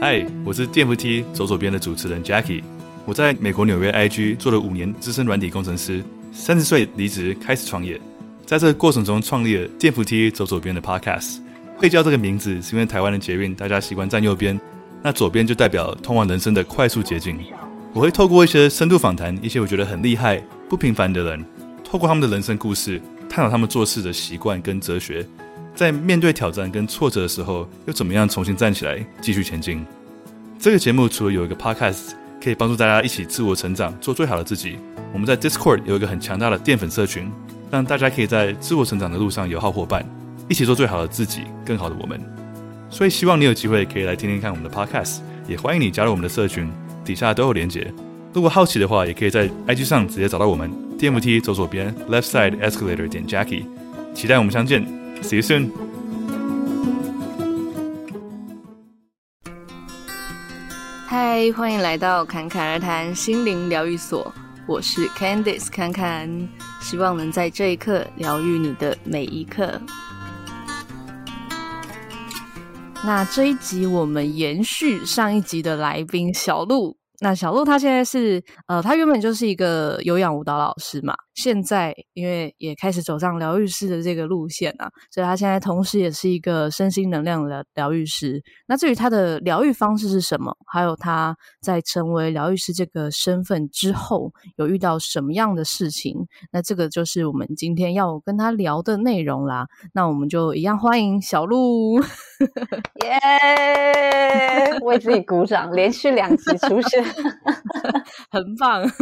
嗨，我是电扶梯走左边的主持人 Jackie。我在美国纽约 IG 做了五年资深软体工程师，三十岁离职开始创业，在这个过程中创立了电扶梯走左边的 Podcast。会叫这个名字是因为台湾的捷运大家习惯站右边，那左边就代表通往人生的快速捷径。我会透过一些深度访谈，一些我觉得很厉害、不平凡的人，透过他们的人生故事，探讨他们做事的习惯跟哲学。在面对挑战跟挫折的时候，又怎么样重新站起来，继续前进？这个节目除了有一个 podcast 可以帮助大家一起自我成长，做最好的自己，我们在 Discord 有一个很强大的淀粉社群，让大家可以在自我成长的路上有好伙伴，一起做最好的自己，更好的我们。所以希望你有机会可以来听听看我们的 podcast，也欢迎你加入我们的社群，底下都有连结。如果好奇的话，也可以在 IG 上直接找到我们，，DMT 走左边，Left Side Escalator 点 Jackie，期待我们相见。See you soon。嗨，欢迎来到侃侃而谈心灵疗愈所，我是 Candice 侃侃，希望能在这一刻疗愈你的每一刻。那这一集我们延续上一集的来宾小鹿。那小鹿他现在是呃，他原本就是一个有氧舞蹈老师嘛。现在，因为也开始走上疗愈师的这个路线啊，所以他现在同时也是一个身心能量的疗愈师。那至于他的疗愈方式是什么，还有他在成为疗愈师这个身份之后，有遇到什么样的事情，那这个就是我们今天要跟他聊的内容啦。那我们就一样欢迎小鹿，耶！为自己鼓掌，连续两集出现，很棒。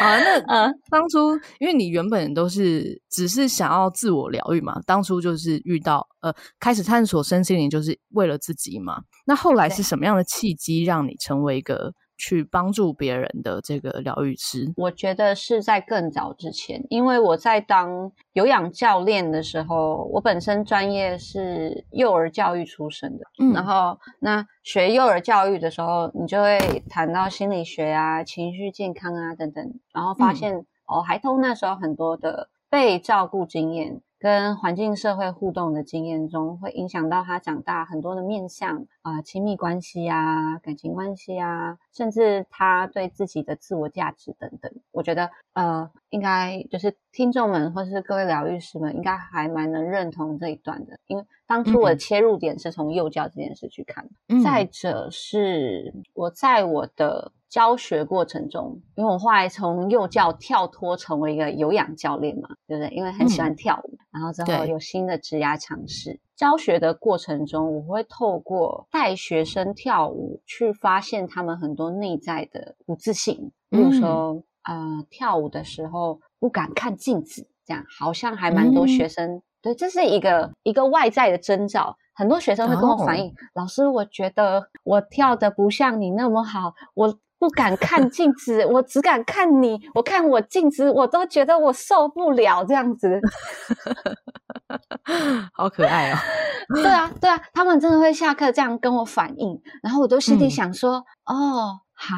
好，那呃，当初因为你原本都是只是想要自我疗愈嘛，当初就是遇到呃，开始探索身心灵，就是为了自己嘛。那后来是什么样的契机让你成为一个？去帮助别人的这个疗愈师，我觉得是在更早之前，因为我在当有氧教练的时候，我本身专业是幼儿教育出身的，嗯，然后那学幼儿教育的时候，你就会谈到心理学啊、情绪健康啊等等，然后发现、嗯、哦，孩童那时候很多的被照顾经验。跟环境社会互动的经验中，会影响到他长大很多的面向啊、呃，亲密关系啊，感情关系啊，甚至他对自己的自我价值等等。我觉得，呃，应该就是听众们或是各位疗愈师们，应该还蛮能认同这一段的，因为当初我的切入点是从幼教这件事去看。嗯、再者是我在我的。教学过程中，因为我后来从幼教跳脱成为一个有氧教练嘛，对不对？因为很喜欢跳舞，嗯、然后之后有新的职涯尝试。教学的过程中，我会透过带学生跳舞，去发现他们很多内在的不自信，比如说，嗯、呃，跳舞的时候不敢看镜子，这样好像还蛮多学生，嗯、对，这是一个一个外在的征兆。很多学生会跟我反映，哦、老师，我觉得我跳得不像你那么好，我。不敢看镜子，我只敢看你。我看我镜子，我都觉得我受不了这样子。好可爱哦！对啊，对啊，他们真的会下课这样跟我反映，然后我都心里想说：嗯、哦，好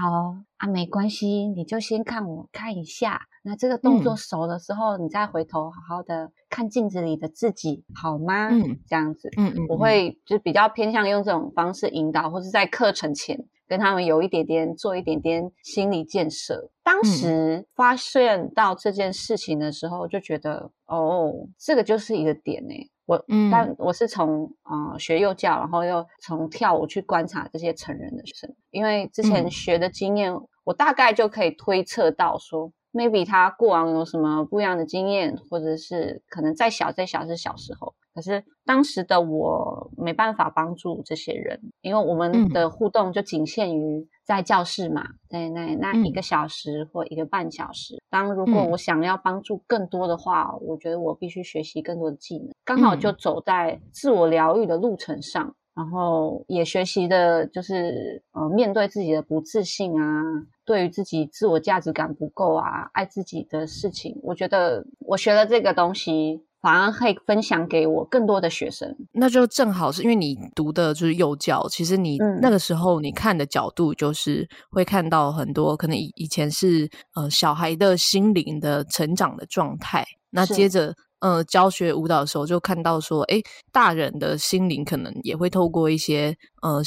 啊，没关系，你就先看我看一下。那这个动作熟的时候，嗯、你再回头好好的看镜子里的自己，好吗？嗯，这样子，嗯嗯，嗯我会就比较偏向用这种方式引导，或是在课程前。跟他们有一点点做一点点心理建设。当时发现到这件事情的时候，就觉得、嗯、哦，这个就是一个点呢。我，嗯、但我是从啊、呃、学幼教，然后又从跳舞去观察这些成人的学生，因为之前学的经验，嗯、我大概就可以推测到说，maybe 他过往有什么不一样的经验，或者是可能再小再小是小时候。可是当时的我没办法帮助这些人，因为我们的互动就仅限于在教室嘛，对那那一个小时或一个半小时。当如果我想要帮助更多的话，我觉得我必须学习更多的技能，刚好就走在自我疗愈的路程上，然后也学习的就是呃面对自己的不自信啊，对于自己自我价值感不够啊，爱自己的事情，我觉得我学了这个东西。反而可以分享给我更多的学生，那就正好是因为你读的就是幼教，其实你那个时候你看的角度就是会看到很多可能以以前是呃小孩的心灵的成长的状态，那接着呃教学舞蹈的时候，就看到说，诶，大人的心灵可能也会透过一些呃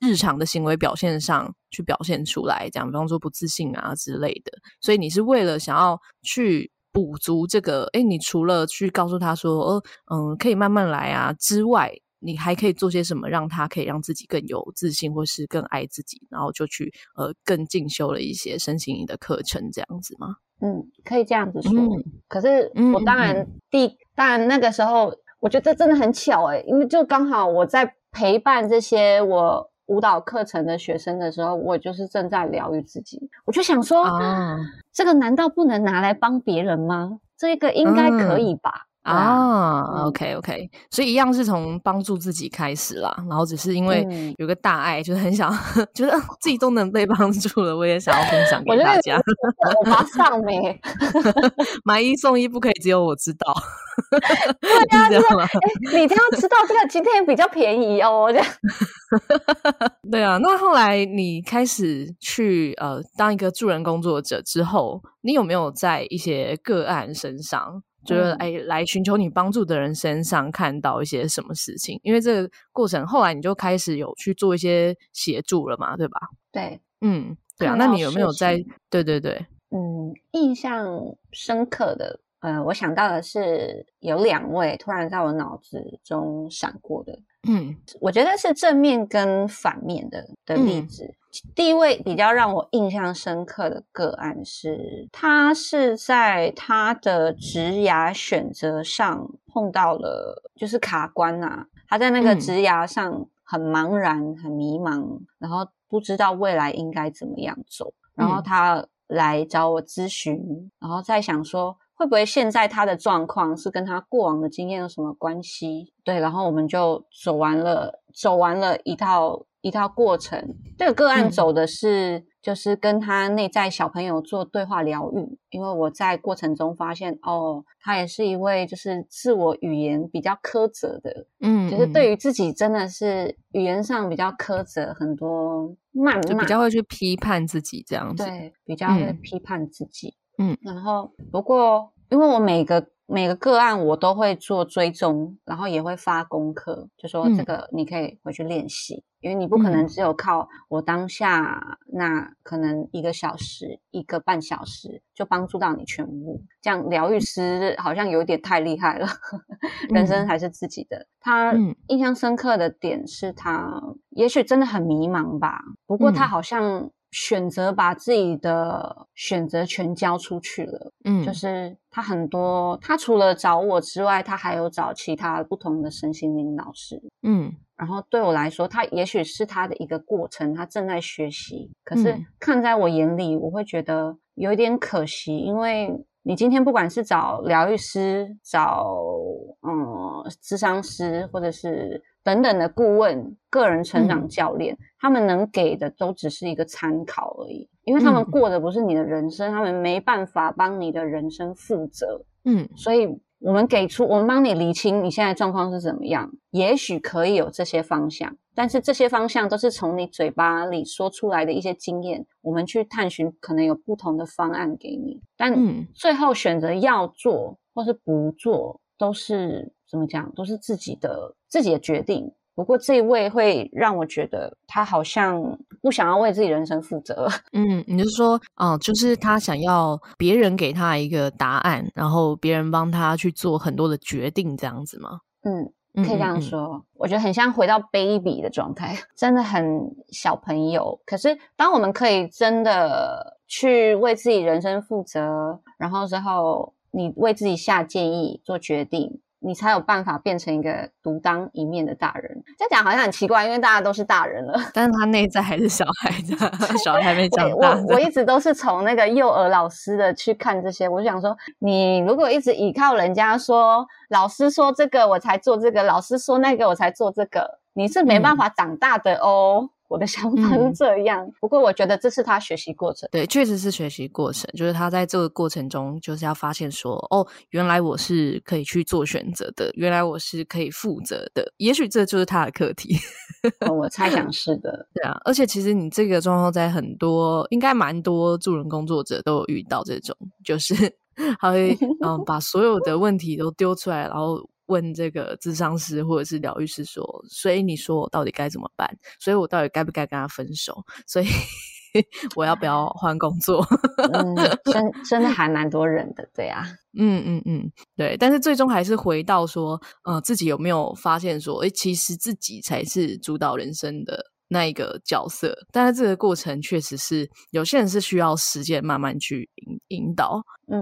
日常的行为表现上去表现出来，这样，比方说不自信啊之类的。所以你是为了想要去补足这个，诶，你除了去告诉他说，哦，嗯，可以慢慢来啊之外。你还可以做些什么，让他可以让自己更有自信，或是更爱自己，然后就去呃更进修了一些身心灵的课程，这样子吗？嗯，可以这样子说。嗯、可是我当然第、嗯、当然那个时候，我觉得真的很巧诶，因为就刚好我在陪伴这些我舞蹈课程的学生的时候，我就是正在疗愈自己。我就想说，啊、这个难道不能拿来帮别人吗？这个应该可以吧？嗯啊、oh，OK OK，所以一样是从帮助自己开始啦，然后只是因为有个大爱，嗯、就是很想 觉得自己都能被帮助了，我也想要分享给大家。我马上没买一送一，不可以只有我知道。对呀、啊，这样吗？哎，你这样知道这个今天比较便宜哦，这样。对啊，那后来你开始去呃当一个助人工作者之后，你有没有在一些个案身上？就是哎，来寻求你帮助的人身上看到一些什么事情？因为这个过程后来你就开始有去做一些协助了嘛，对吧？对，嗯，对啊。那你有没有在？对对对，嗯，印象深刻的，呃，我想到的是有两位突然在我脑子中闪过的，嗯，我觉得是正面跟反面的的例子。嗯第一位比较让我印象深刻的个案是，他是在他的职涯选择上碰到了就是卡关呐、啊，他在那个职涯上很茫然、很迷茫，然后不知道未来应该怎么样走，然后他来找我咨询，然后在想说会不会现在他的状况是跟他过往的经验有什么关系？对，然后我们就走完了，走完了一套。一套过程，这个个案走的是，嗯、就是跟他内在小朋友做对话疗愈。因为我在过程中发现，哦，他也是一位就是自我语言比较苛责的，嗯，就是对于自己真的是语言上比较苛责，很多谩骂，比较会去批判自己这样子，对，比较会批判自己，嗯，然后不过因为我每个。每个个案我都会做追踪，然后也会发功课，就说这个你可以回去练习，嗯、因为你不可能只有靠我当下那可能一个小时、一个半小时就帮助到你全部。这样疗愈师好像有点太厉害了，嗯、人生还是自己的。他印象深刻的点是他也许真的很迷茫吧，不过他好像。选择把自己的选择权交出去了，嗯，就是他很多，他除了找我之外，他还有找其他不同的身心灵老师，嗯，然后对我来说，他也许是他的一个过程，他正在学习，可是看在我眼里，我会觉得有一点可惜，因为你今天不管是找疗愈师，找嗯咨商师，或者是。等等的顾问、个人成长教练，嗯、他们能给的都只是一个参考而已，因为他们过的不是你的人生，嗯、他们没办法帮你的人生负责。嗯，所以我们给出，我们帮你理清你现在状况是怎么样，也许可以有这些方向，但是这些方向都是从你嘴巴里说出来的一些经验，我们去探寻，可能有不同的方案给你，但最后选择要做或是不做，都是。怎么讲，都是自己的自己的决定。不过这一位会让我觉得他好像不想要为自己人生负责。嗯，你是说，哦，就是他想要别人给他一个答案，然后别人帮他去做很多的决定，这样子吗？嗯，可以这样说。嗯嗯嗯。我觉得很像回到 baby 的状态，真的很小朋友。可是当我们可以真的去为自己人生负责，然后之后你为自己下建议、做决定。你才有办法变成一个独当一面的大人。这样讲好像很奇怪，因为大家都是大人了，但是他内在还是小孩子，小孩还没长大。我我一直都是从那个幼儿老师的去看这些，我就想说，你如果一直依靠人家说，老师说这个我才做这个，老师说那个我才做这个，你是没办法长大的哦。嗯我的想法是这样，嗯、不过我觉得这是他学习过程。对，确实是学习过程，就是他在这个过程中，就是要发现说，哦，原来我是可以去做选择的，原来我是可以负责的。也许这就是他的课题。哦、我猜想 是的。对啊，而且其实你这个状况在很多，应该蛮多助人工作者都有遇到这种，就是 他会嗯把所有的问题都丢出来，然后问这个智商师或者是疗愈师说，所以你说我到底该怎么办？所以我到底该不该跟他分手？所以 我要不要换工作？嗯，真真的还蛮多人的，对啊，嗯嗯嗯，对，但是最终还是回到说，嗯、呃，自己有没有发现说，诶，其实自己才是主导人生的。那一个角色，但是这个过程确实是有些人是需要时间慢慢去引引导，嗯，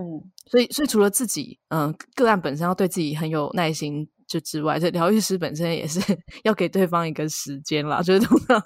所以所以除了自己，嗯、呃，个案本身要对自己很有耐心。就之外，这疗愈师本身也是 要给对方一个时间啦。就是通常，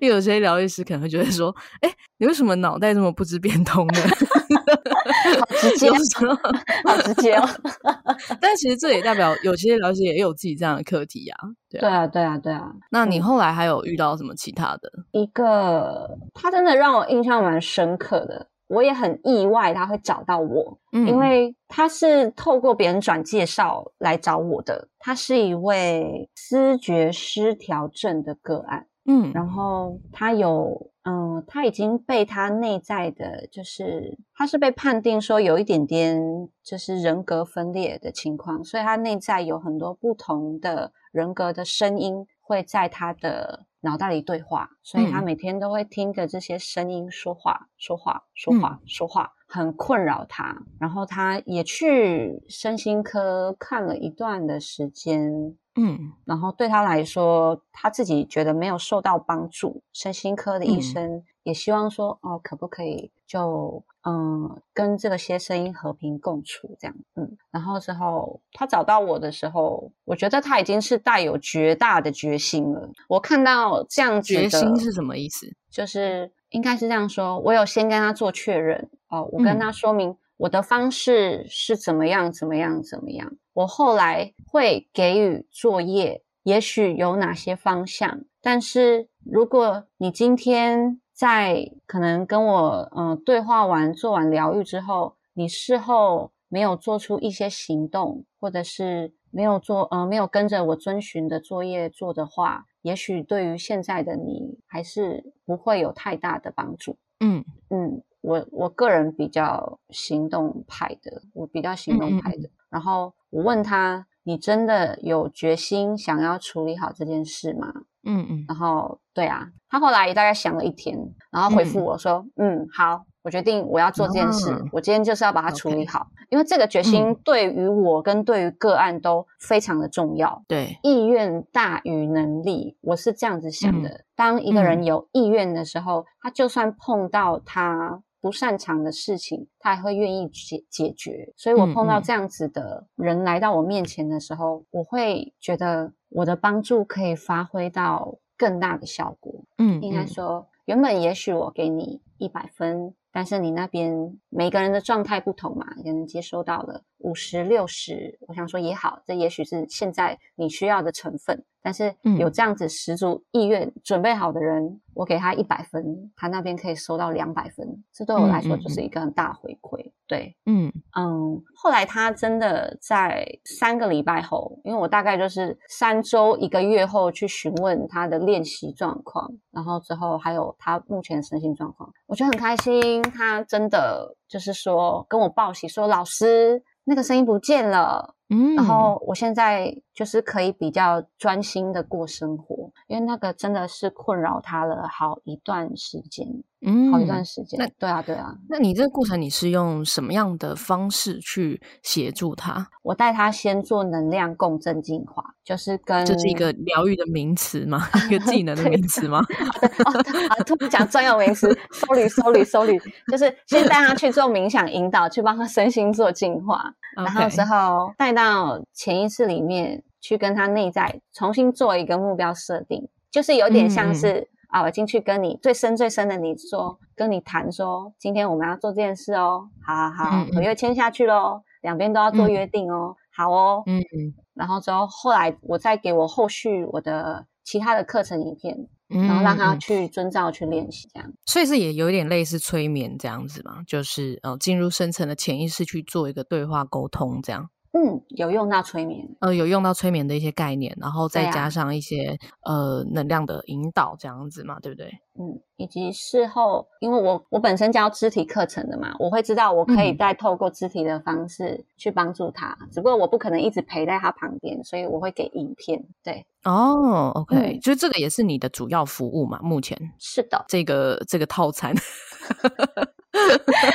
因为有些疗愈师可能会觉得说：“哎、欸，你为什么脑袋这么不知变通呢？” 好直接，好直接哦。但其实这也代表有些疗愈师也有自己这样的课题呀、啊。对啊，对啊，对啊。那你后来还有遇到什么其他的？一个，他真的让我印象蛮深刻的。我也很意外他会找到我，嗯，因为他是透过别人转介绍来找我的。他是一位思觉失调症的个案，嗯，然后他有，嗯，他已经被他内在的，就是他是被判定说有一点点就是人格分裂的情况，所以他内在有很多不同的人格的声音会在他的。脑袋里对话，所以他每天都会听着这些声音说话，说话，说话，说话，很困扰他。然后他也去身心科看了一段的时间，嗯，然后对他来说，他自己觉得没有受到帮助。身心科的医生也希望说，哦，可不可以就。嗯，跟这个些声音和平共处，这样，嗯，然后之后他找到我的时候，我觉得他已经是带有绝大的决心了。我看到这样子的决心是什么意思？就是应该是这样说，我有先跟他做确认哦，我跟他说明我的方式是怎么样，怎么样，怎么样。我后来会给予作业，也许有哪些方向，但是如果你今天。在可能跟我嗯、呃、对话完做完疗愈之后，你事后没有做出一些行动，或者是没有做呃没有跟着我遵循的作业做的话，也许对于现在的你还是不会有太大的帮助。嗯嗯，我我个人比较行动派的，我比较行动派的。嗯嗯，然后我问他：“你真的有决心想要处理好这件事吗？”嗯嗯，然后对啊，他后来也大概想了一天，然后回复我说：“嗯，嗯，好，我决定我要做这件事，哦、我今天就是要把它处理好.因为这个决心对于我跟对于个案都非常的重要。对、嗯，意愿大于能力，我是这样子想的。嗯、当一个人有意愿的时候，嗯、他就算碰到他不擅长的事情，他还会愿意解解决。所以我碰到这样子的人来到我面前的时候，嗯、我会觉得。”我的帮助可以发挥到更大的效果。嗯，应该说，原本也许我给你一百分，但是你那边每个人的状态不同嘛，可能接收到了五十、六十，我想说也好，这也许是现在你需要的成分。但是有这样子十足意愿、嗯、准备好的人，我给他一百分，他那边可以收到两百分，这对我来说就是一个很大回馈。嗯嗯对，嗯嗯。后来他真的在三个礼拜后，因为我大概就是三周一个月后去询问他的练习状况，然后之后还有他目前的身心状况，我觉得很开心。他真的就是说跟我报喜说，老师那个声音不见了。嗯，然后我现在就是可以比较专心的过生活，因为那个真的是困扰他了好一段时间，嗯，好一段时间。那对啊，对啊。那你这个过程你是用什么样的方式去协助他？我带他先做能量共振净化，就是跟这是一个疗愈的名词吗？一个技能的名词吗？哦，啊，突然讲专有名词，sorry，sorry，sorry，就是先带他去做冥想引导，去帮他身心做净化.然后之后带到。潜意识里面去跟他内在重新做一个目标设定，就是有点像是、嗯、啊，我进去跟你最深最深的你说，跟你谈说，今天我们要做这件事哦，好好好，合、嗯、约签下去喽，两边都要做约定哦，嗯、好哦，嗯嗯，然后之后后来我再给我后续我的其他的课程影片，然后让他去遵照去练习，这样、嗯，所以是也有点类似催眠这样子嘛，就是呃进入深层的潜意识去做一个对话沟通这样。嗯，有用到催眠，呃，有用到催眠的一些概念，然后再加上一些、啊、呃能量的引导，这样子嘛，对不对？嗯，以及事后，因为我我本身教肢体课程的嘛，我会知道我可以再透过肢体的方式去帮助他，嗯、只不过我不可能一直陪在他旁边，所以我会给影片。对，哦，OK，就、嗯、这个也是你的主要服务嘛？目前是的，这个这个套餐。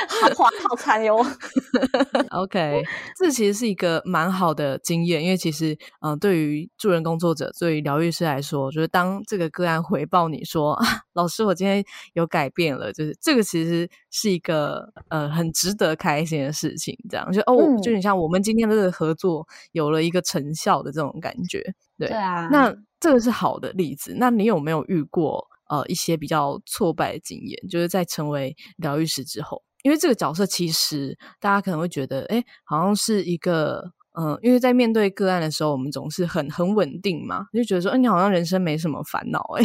豪华套餐哟，OK，这其实是一个蛮好的经验，因为其实，嗯、呃，对于助人工作者，对于疗愈师来说，就是当这个个案回报你说，啊，老师，我今天有改变了，就是这个其实是一个呃很值得开心的事情，这样。就哦，嗯、就你像我们今天的这个合作有了一个成效的这种感觉，对，对啊，那这个是好的例子，那你有没有遇过？呃，一些比较挫败的经验，就是在成为疗愈师之后，因为这个角色其实大家可能会觉得，哎，好像是一个。嗯，因为在面对个案的时候，我们总是很很稳定嘛，就觉得说，哎，你好像人生没什么烦恼，哎，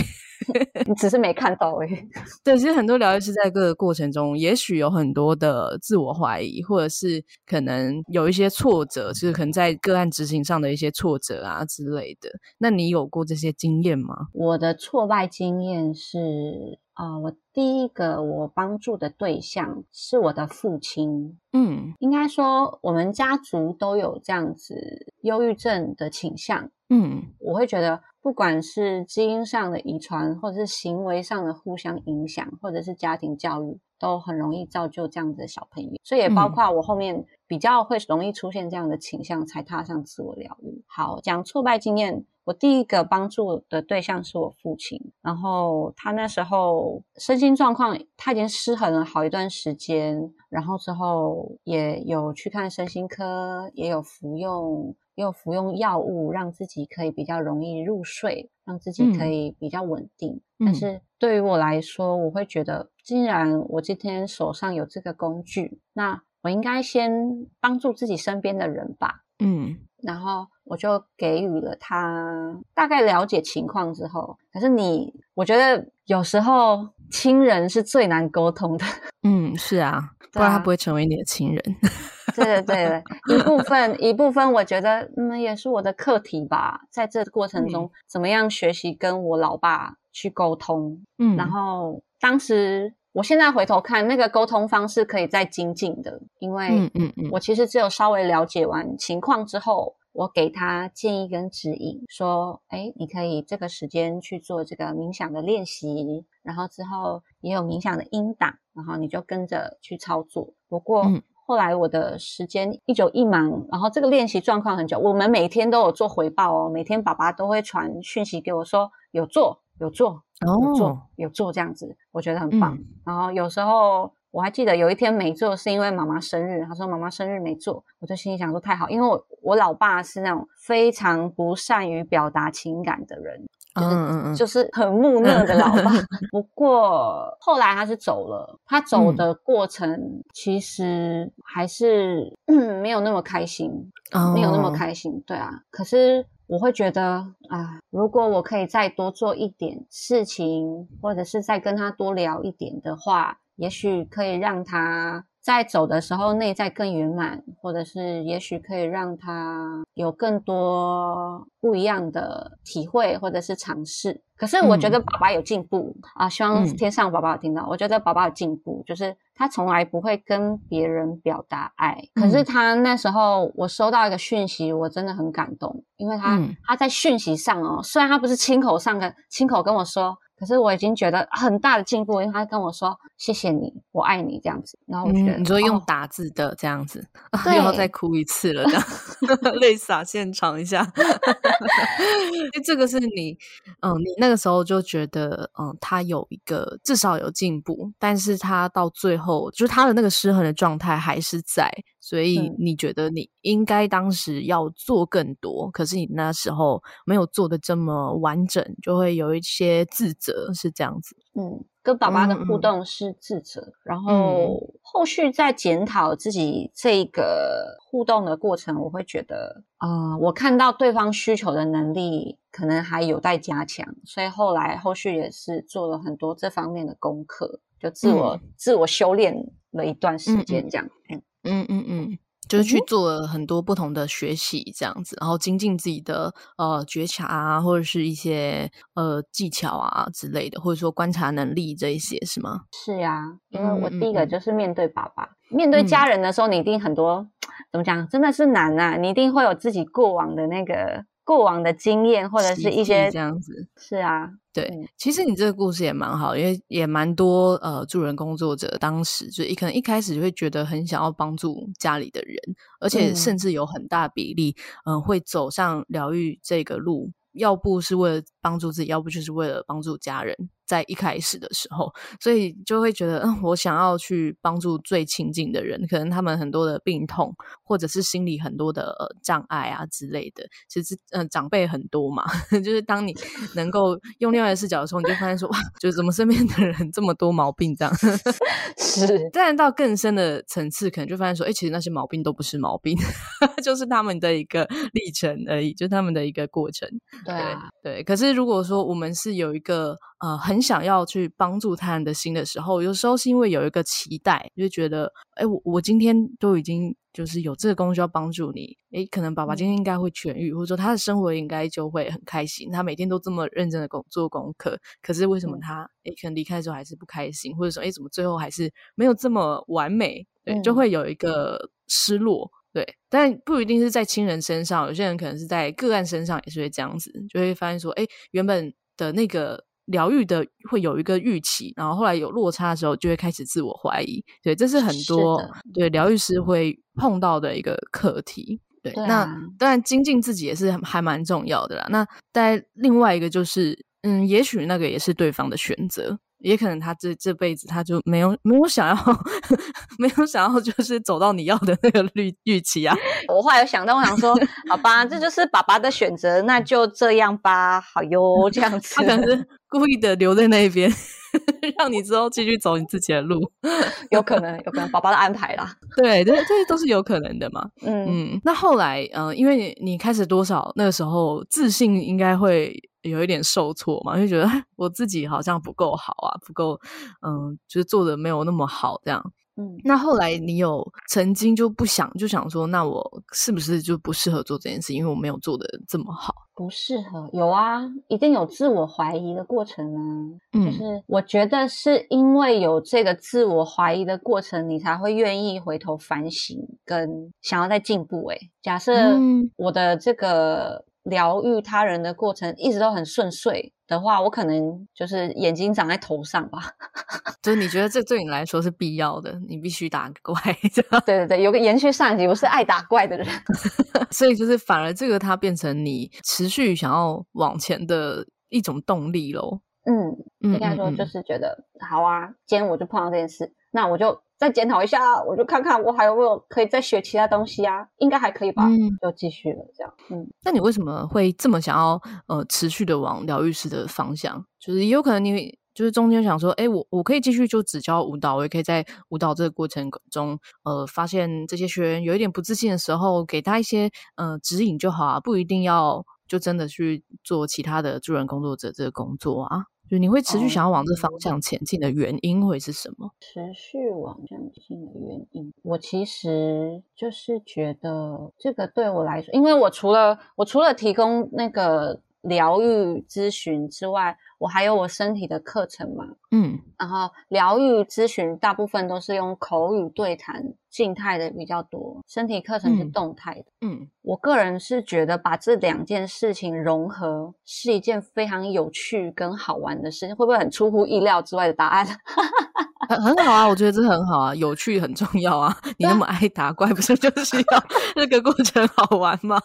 你只是没看到，哎，对，其实很多疗愈师在各个过程中，也许有很多的自我怀疑，或者是可能有一些挫折，就是可能在个案执行上的一些挫折啊之类的。那你有过这些经验吗？我的挫败经验是。啊、呃，我第一个我帮助的对象是我的父亲。嗯，应该说我们家族都有这样子忧郁症的倾向。嗯，我会觉得不管是基因上的遗传，或者是行为上的互相影响，或者是家庭教育，都很容易造就这样子的小朋友。所以也包括我后面比较会容易出现这样的倾向，才踏上自我疗愈。好，讲挫败经验。我第一个帮助的对象是我父亲，然后他那时候身心状况他已经失衡了好一段时间，然后之后也有去看身心科，也有服用，也有服用药物，让自己可以比较容易入睡，让自己可以比较稳定。嗯、但是对于我来说，我会觉得，既然我今天手上有这个工具，那我应该先帮助自己身边的人吧。嗯，然后。我就给予了他大概了解情况之后，可是你，我觉得有时候亲人是最难沟通的。嗯，是啊，不然他不会成为你的亲人。对对对，一部分一部分，我觉得嗯也是我的课题吧，在这过程中，怎么样学习跟我老爸去沟通。嗯，然后当时我现在回头看那个沟通方式可以再精进的，因为嗯嗯嗯，我其实只有稍微了解完情况之后。我给他建议跟指引，说：“诶，你可以这个时间去做这个冥想的练习，然后之后也有冥想的音档，然后你就跟着去操作。不过后来我的时间一久一忙，然后这个练习状况很久，我们每天都有做回报哦，每天爸爸都会传讯息给我说有做有做有做有做这样子，我觉得很棒。然后有时候。”我还记得有一天没做，是因为妈妈生日。他说妈妈生日没做，我就心里想说太好，因为我我老爸是那种非常不善于表达情感的人，就是、嗯嗯就是很木讷的老爸。不过后来他是走了，他走的过程其实还是、嗯、没有那么开心，没有那么开心。对啊，可是我会觉得啊，如果我可以再多做一点事情，或者是再跟他多聊一点的话。也许可以让他在走的时候内在更圆满，或者是也许可以让他有更多不一样的体会，或者是尝试。可是我觉得爸爸有进步、嗯、啊，希望天上爸爸有听到。嗯、我觉得爸爸有进步，就是他从来不会跟别人表达爱。可是他那时候我收到一个讯息，我真的很感动，因为他、嗯、他在讯息上哦，虽然他不是亲口上跟亲口跟我说。可是我已经觉得很大的进步，因为他跟我说谢谢你，我爱你这样子，然后我觉得、嗯、你说用打字的这样子，又要再哭一次了，这样 泪洒现场一下。因为这个是你，嗯，你那个时候就觉得，嗯，他有一个至少有进步，但是他到最后就是他的那个失衡的状态还是在。所以你觉得你应该当时要做更多，嗯、可是你那时候没有做的这么完整，就会有一些自责，是这样子。嗯，跟爸爸的互动是自责，嗯、然后后续在检讨自己这个互动的过程，我会觉得啊、呃，我看到对方需求的能力可能还有待加强，所以后来后续也是做了很多这方面的功课，就自我、嗯、自我修炼了一段时间，这样。嗯。嗯嗯嗯，就是去做很多不同的学习，这样子，然后精进自己的呃觉察啊，或者是一些呃技巧啊之类的，或者说观察能力这一些，是吗？是呀，因为我第一个就是面对爸爸，嗯嗯嗯，面对家人的时候，你一定很多、嗯、怎么讲，真的是难啊，你一定会有自己过往的那个。过往的经验或者是一些这样子，是啊，对。嗯、其实你这个故事也蛮好，因为也蛮多呃助人工作者当时就一可能一开始就会觉得很想要帮助家里的人，而且甚至有很大比例嗯、呃、会走上疗愈这个路，要不是为了帮助自己，要不就是为了帮助家人。在一开始的时候，所以就会觉得，嗯，我想要去帮助最亲近的人，可能他们很多的病痛，或者是心理很多的、呃、障碍啊之类的。其实，嗯、呃，长辈很多嘛，就是当你能够用另外的视角的时候，你就发现说，哇，就是怎么身边的人这么多毛病这样。是，但到更深的层次，可能就发现说，哎、欸，其实那些毛病都不是毛病，就是他们的一个历程而已，就是他们的一个过程。对啊，对。可是如果说我们是有一个。呃，很想要去帮助他人的心的时候，有时候是因为有一个期待，就觉得，哎，我我今天都已经就是有这个工作要帮助你，哎，可能爸爸今天应该会痊愈，或者说他的生活应该就会很开心，他每天都这么认真的工做功课，可是为什么他哎可能离开的时候还是不开心，或者说哎怎么最后还是没有这么完美，对，就会有一个失落，对，但不一定是在亲人身上，有些人可能是在个案身上也是会这样子，就会发现说，哎，原本的那个。疗愈的会有一个预期，然后后来有落差的时候，就会开始自我怀疑。对，这是很多对疗愈师会碰到的一个课题。对，对啊、那当然精进自己也是还蛮重要的啦。那但另外一个就是，嗯，也许那个也是对方的选择。也可能他这这辈子他就没有没有想要 没有想要就是走到你要的那个预预期啊。我后来有想到，我想说，好吧，这就是爸爸的选择，那就这样吧。好哟，这样子。他可能是故意的留在那边，让你之后继续走你自己的路。有可能，有可能爸爸的安排啦。对，这这些都是有可能的嘛。嗯嗯。那后来，嗯、呃，因为你开始多少那个时候自信应该会。有一点受挫嘛，就觉得我自己好像不够好啊，不够，嗯，就是做的没有那么好这样。嗯，那后来你有曾经就不想就想说，那我是不是就不适合做这件事？因为我没有做的这么好。不适合，有啊，一定有自我怀疑的过程啊。嗯，就是我觉得是因为有这个自我怀疑的过程，你才会愿意回头反省，跟想要再进步。诶，假设我的这个。疗愈他人的过程一直都很顺遂的话，我可能就是眼睛长在头上吧。就是你觉得这对你来说是必要的，你必须打怪。对对对，有个延续上集，我是爱打怪的人，所以就是反而这个它变成你持续想要往前的一种动力喽。嗯，应该说就是觉得好啊，今天我就碰到这件事，那我就。再检讨一下，我就看看我还有没有可以再学其他东西啊，应该还可以吧，嗯、就继续了这样。嗯，那你为什么会这么想要呃持续的往疗愈师的方向？就是也有可能你就是中间想说，哎，我我可以继续就只教舞蹈，我也可以在舞蹈这个过程中，呃，发现这些学员有一点不自信的时候，给他一些呃指引就好啊，不一定要就真的去做其他的助人工作者这个工作啊。就你会持续想要往这方向前进的原因会是什么？持续往前进的原因，我其实就是觉得这个对我来说，因为我除了我除了提供那个疗愈咨询之外，我还有我身体的课程嘛，嗯，然后疗愈咨询大部分都是用口语对谈。静态的比较多，身体课程是动态的。嗯，嗯，我个人是觉得把这两件事情融合是一件非常有趣跟好玩的事情，会不会很出乎意料之外的答案？很很好啊，我觉得这很好啊，有趣很重要啊。你那么爱打怪，不是就是要 这个过程好玩吗？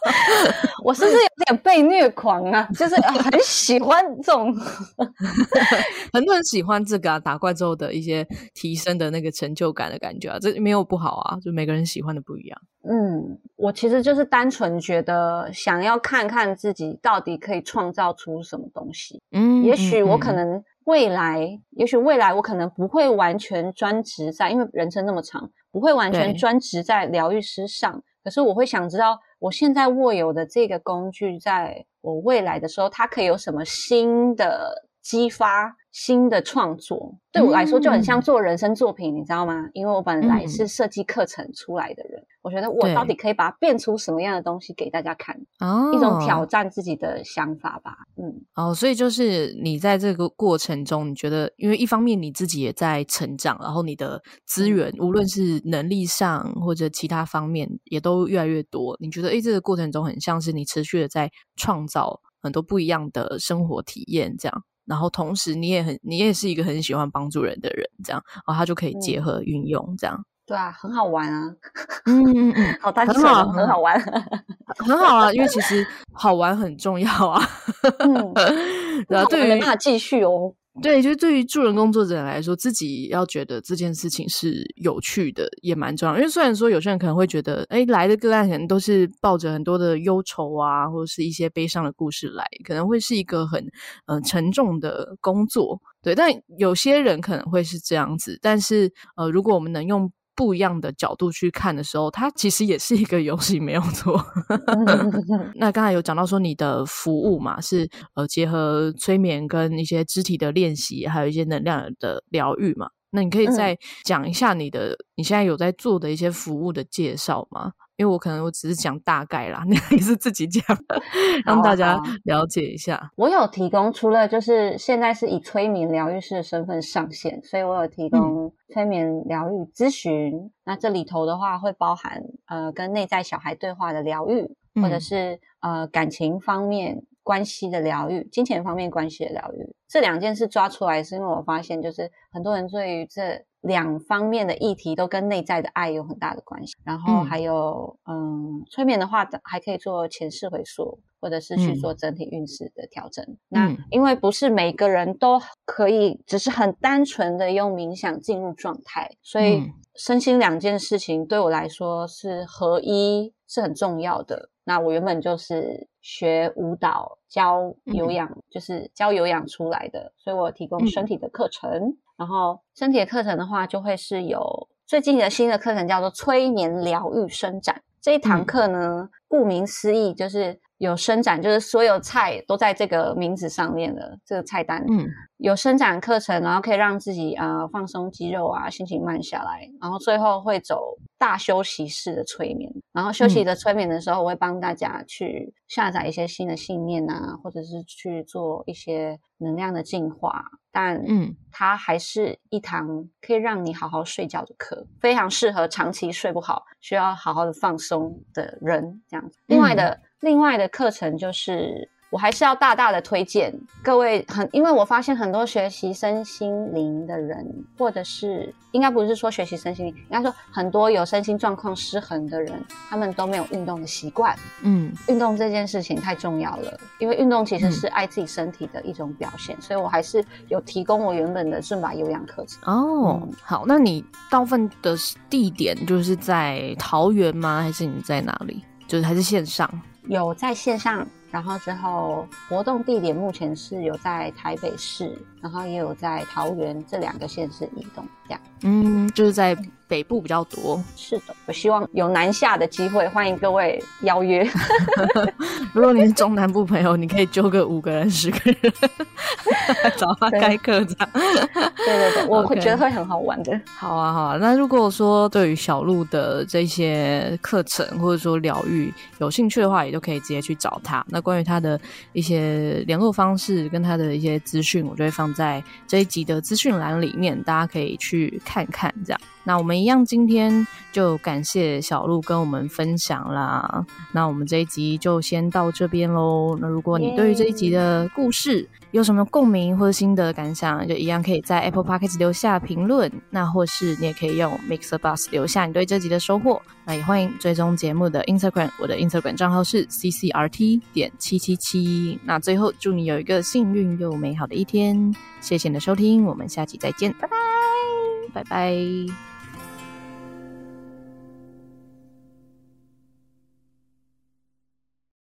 我是不是有点被虐狂啊？就是很喜欢这种，很多人喜欢这个啊，打怪之后的一些提升的那个成就感的感觉啊，这没有不好。啊，就每个人喜欢的不一样。嗯，我其实就是单纯觉得想要看看自己到底可以创造出什么东西。嗯，也许我可能未来，嗯、也许未来我可能不会完全专职在，因为人生那么长，不会完全专职在疗愈师上。可是我会想知道，我现在握有的这个工具，在我未来的时候，它可以有什么新的激发新的创作，对我来说就很像做人生作品，嗯、你知道吗？因为我本来是设计课程出来的人，嗯、我觉得我到底可以把它变出什么样的东西给大家看，哦，一种挑战自己的想法吧。嗯，哦，所以就是你在这个过程中，你觉得，因为一方面你自己也在成长，然后你的资源，无论是能力上或者其他方面，也都越来越多。你觉得，诶，这个过程中很像是你持续的在创造很多不一样的生活体验，这样。然后同时，你也很，你也是一个很喜欢帮助人的人，这样，然后他就可以结合运用，这样。对啊，很好玩啊。嗯嗯嗯，好大家，很好，很好玩，很好啊。因为其实好玩很重要啊。嗯，然后对于那继续哦。对，就是对于助人工作者来说，自己要觉得这件事情是有趣的，也蛮重要。因为虽然说有些人可能会觉得，哎，来的个案可能都是抱着很多的忧愁啊，或者是一些悲伤的故事来，可能会是一个很呃沉重的工作。对，但有些人可能会是这样子。但是呃，如果我们能用不一样的角度去看的时候，它其实也是一个游戏，没有错。那刚才有讲到说你的服务嘛，是呃结合催眠跟一些肢体的练习，还有一些能量的疗愈嘛。那你可以再讲一下你的、嗯、你现在有在做的一些服务的介绍吗？因为我可能我只是讲大概啦，你也是自己讲的，让大家了解一下。我有提供，除了就是现在是以催眠疗愈师的身份上线，所以我有提供催眠疗愈咨询。嗯、那这里头的话会包含呃跟内在小孩对话的疗愈，嗯、或者是呃感情方面关系的疗愈，金钱方面关系的疗愈。这两件事抓出来，是因为我发现就是很多人对于这。两方面的议题都跟内在的爱有很大的关系，然后还有，嗯，嗯，催眠的话还可以做前世回溯，或者是去做整体运势的调整。嗯、那因为不是每个人都可以，只是很单纯的用冥想进入状态，所以身心两件事情对我来说是合一，是很重要的。那我原本就是学舞蹈、教有氧，嗯、就是教有氧出来的，所以我提供身体的课程。嗯、然后身体的课程的话，就会是有最近的新的课程叫做催眠疗愈伸展。这一堂课呢，嗯、顾名思义就是。有伸展，就是所有菜都在这个名字上面的这个菜单。嗯，有伸展课程，然后可以让自己啊、呃、放松肌肉啊，心情慢下来，然后最后会走大休息式的催眠。然后休息的催眠的时候，我会帮大家去下载一些新的信念啊，或者是去做一些能量的净化。但嗯，它还是一堂可以让你好好睡觉的课，非常适合长期睡不好、需要好好的放松的人这样子。另外的。另外的课程就是，我还是要大大的推荐各位很，因为我发现很多学习身心灵的人，或者是应该不是说学习身心灵，应该说很多有身心状况失衡的人，他们都没有运动的习惯。嗯，运动这件事情太重要了，因为运动其实是爱自己身体的一种表现，嗯、所以我还是有提供我原本的尊巴有氧课程。哦，嗯、好，那你大部分的地点就是在桃园吗？还是你在哪里？就是还是线上？有在线上，然后之后活动地点目前是有在台北市，然后也有在桃园这两个县市移动，这样。嗯，就是在北部比较多。是的，我希望有南下的机会，欢迎各位邀约。如果你是中南部朋友，你可以揪个五个人、十个人 找他开课这样。对对对，我会觉得会很好玩的。好啊，好啊。那如果说对于小鹿的这些课程或者说疗愈有兴趣的话，也都可以直接去找他。那关于他的一些联络方式跟他的一些资讯，我就会放在这一集的资讯栏里面，大家可以去看看。这样，那我们一样，今天就感谢小鹿跟我们分享啦。那我们这一集就先到这边喽。那如果你对于这一集的故事有什么共鸣或者心得感想，就一样可以在 Apple Podcast 留下评论。那或是你也可以用 Mixer Bus 留下你对这集的收获。那也欢迎追踪节目的 Instagram，我的 Instagram 账号是 CCRT 点七七七。那最后祝你有一个幸运又美好的一天。谢谢你的收听，我们下期再见，拜拜。拜拜。